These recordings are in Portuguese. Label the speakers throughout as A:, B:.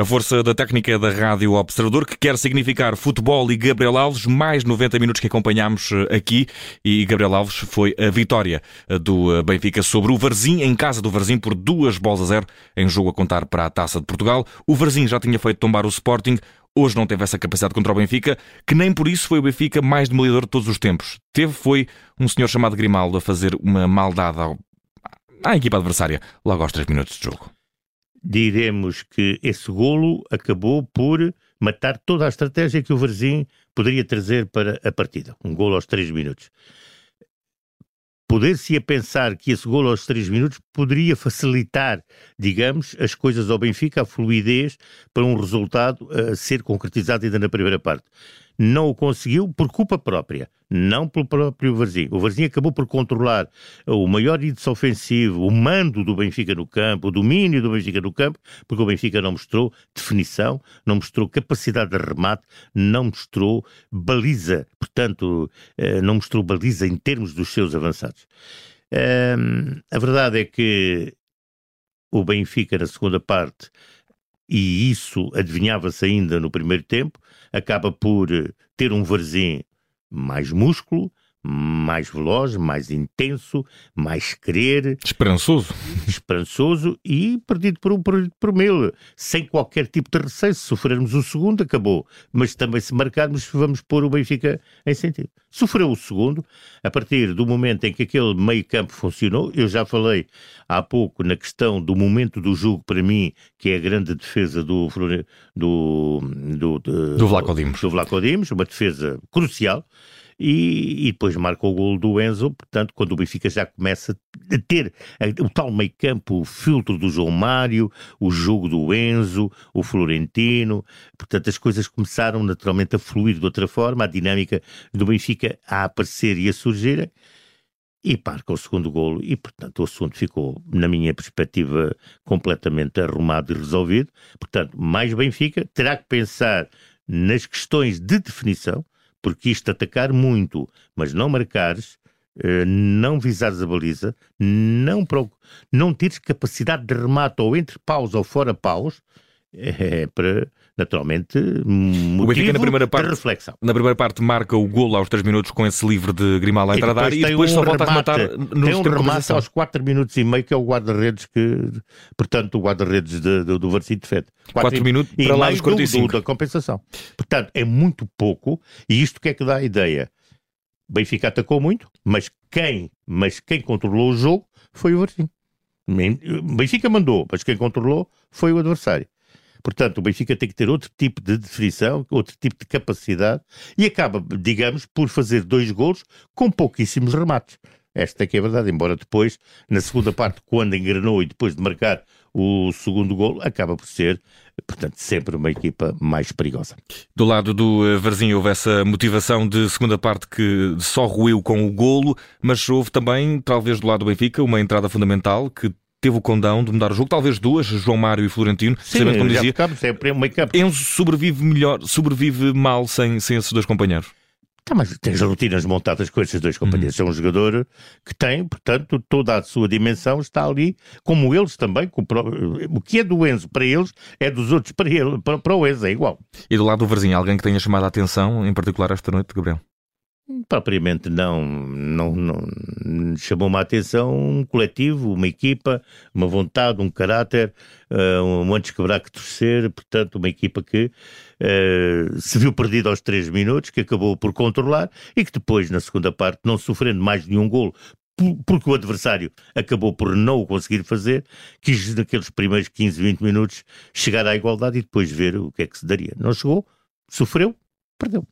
A: A força da técnica da Rádio Observador, que quer significar futebol e Gabriel Alves, mais 90 minutos que acompanhámos eh, aqui. E Gabriel Alves foi a vitória eh, do eh, Benfica sobre o Varzim, em casa do Varzim, por duas bolas a zero, em jogo a contar para a Taça de Portugal. O Varzim já tinha feito tombar o Sporting. Hoje não teve essa capacidade contra o Benfica, que nem por isso foi o Benfica mais demolidor de todos os tempos. Teve foi um senhor chamado Grimaldo a fazer uma maldade ao... à equipa adversária, logo aos 3 minutos de jogo
B: diremos que esse golo acabou por matar toda a estratégia que o Varzim poderia trazer para a partida. Um golo aos 3 minutos. Poder-se a pensar que esse golo aos 3 minutos poderia facilitar, digamos, as coisas ao Benfica, a fluidez para um resultado a ser concretizado ainda na primeira parte não o conseguiu por culpa própria, não pelo próprio Varzim. O Varzim acabou por controlar o maior índice ofensivo, o mando do Benfica no campo, o domínio do Benfica no campo, porque o Benfica não mostrou definição, não mostrou capacidade de remate, não mostrou baliza, portanto, eh, não mostrou baliza em termos dos seus avançados. A verdade é que o Benfica, na segunda parte, e isso adivinhava-se ainda no primeiro tempo, acaba por eh, ter um Varzim mais músculo, mais veloz, mais intenso, mais querer.
A: Esperançoso.
B: Esperançoso e perdido por um, perdido por mil. Sem qualquer tipo de receio. Se sofrermos o segundo, acabou. Mas também se marcarmos, vamos pôr o Benfica em sentido. Sofreu o segundo, a partir do momento em que aquele meio campo funcionou. Eu já falei há pouco na questão do momento do jogo, para mim, que é a grande defesa do do, do, do,
A: do Vlaco Dimos.
B: Do Vlaco Dimos, uma defesa crucial e, e depois marca o gol do Enzo, portanto, quando o Benfica já começa a ter o tal meio campo, o filtro do João Mário, o jogo do Enzo, o Florentino, portanto as coisas começaram naturalmente a fluir de outra forma, a dinâmica do Benfica a aparecer e a surgir, e marca o segundo golo e, portanto, o assunto ficou, na minha perspectiva, completamente arrumado e resolvido. Portanto, mais Benfica terá que pensar nas questões de definição, porque isto atacar muito, mas não marcares, eh, não visares a baliza, não, não teres capacidade de remate ou entre paus ou fora paus, é para, naturalmente, motivo o Benfica na primeira parte, de reflexão.
A: Na primeira parte marca o golo aos 3 minutos com esse livre de Grimaldo a entrar da área e depois um só volta remate, a rematar
B: nos Tem um remate aos 4 minutos e meio que é o guarda-redes que, portanto, o guarda-redes do, do Varzim defende.
A: 4 minutos para lá dos 45.
B: Do, da compensação. Portanto, é muito pouco e isto que é que dá a ideia? Benfica atacou muito, mas quem, mas quem controlou o jogo foi o Varzim. Benfica mandou, mas quem controlou foi o adversário. Portanto, o Benfica tem que ter outro tipo de definição, outro tipo de capacidade e acaba, digamos, por fazer dois golos com pouquíssimos remates. Esta é que é a verdade, embora depois, na segunda parte, quando engrenou e depois de marcar o segundo golo, acaba por ser, portanto, sempre uma equipa mais perigosa.
A: Do lado do eh, Varzinho houve essa motivação de segunda parte que só ruiu com o golo, mas houve também, talvez do lado do Benfica, uma entrada fundamental que teve o condão de mudar o jogo, talvez duas, João Mário e Florentino,
B: Sim, sabendo como dizia.
A: É meio campo. Enzo sobrevive melhor, sobrevive mal sem, sem esses dois companheiros.
B: Tá, mas tens rotinas montadas com esses dois companheiros. Uhum. É um jogador que tem, portanto, toda a sua dimensão está ali, como eles também. Com o que é do Enzo para eles é dos outros para, ele, para, para o Enzo, é igual.
A: E do lado do Varzinho, alguém que tenha chamado a atenção, em particular esta noite, Gabriel?
B: Propriamente não, não, não chamou-me a atenção um coletivo, uma equipa, uma vontade, um caráter, uh, um antes quebrar que torcer, portanto, uma equipa que uh, se viu perdida aos três minutos, que acabou por controlar e que depois, na segunda parte, não sofrendo mais nenhum golo, porque o adversário acabou por não o conseguir fazer, quis naqueles primeiros 15, 20 minutos chegar à igualdade e depois ver o que é que se daria. Não chegou, sofreu, perdeu.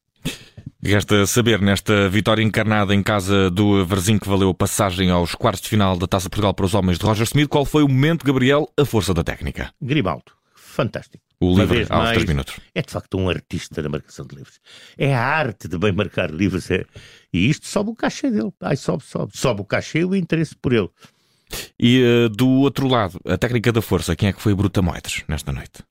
A: Resta saber, nesta vitória encarnada em casa do Varzim, que valeu a passagem aos quartos de final da Taça Portugal para os homens de Roger Smith, qual foi o momento, Gabriel, a força da técnica?
B: Grimaldo. Fantástico.
A: O livre aos mais, 3 minutos.
B: É de facto um artista na marcação de livros. É a arte de bem marcar livros. É... E isto sobe o cachê dele. Ai, sobe, sobe. Sobe o cachê e o interesse por ele.
A: E uh, do outro lado, a técnica da força, quem é que foi Brutamoides nesta noite?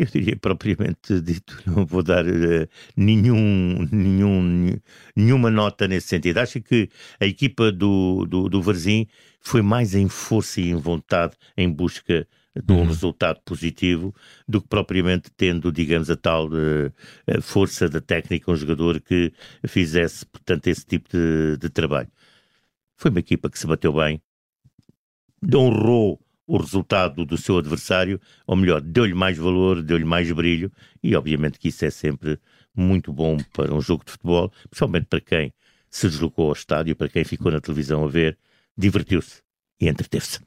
B: Eu diria propriamente dito, não vou dar uh, nenhum, nenhum, nenhuma nota nesse sentido. Acho que a equipa do, do, do foi mais em força e em vontade em busca de um uhum. resultado positivo do que propriamente tendo, digamos, a tal uh, força da técnica, um jogador que fizesse, portanto, esse tipo de, de trabalho. Foi uma equipa que se bateu bem, honrou o resultado do seu adversário, ou melhor, deu-lhe mais valor, deu-lhe mais brilho, e obviamente que isso é sempre muito bom para um jogo de futebol, principalmente para quem se deslocou ao estádio, para quem ficou na televisão a ver, divertiu-se e entreteve-se.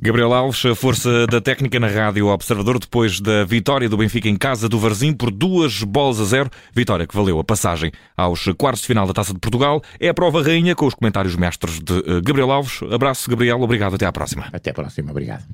A: Gabriel Alves, a força da técnica na Rádio Observador, depois da vitória do Benfica em casa do Varzim por duas bolas a zero, vitória que valeu a passagem aos quartos de final da Taça de Portugal. É a prova rainha com os comentários mestres de eh, Gabriel Alves. Abraço, Gabriel, obrigado, até à próxima.
B: Até à próxima, obrigado.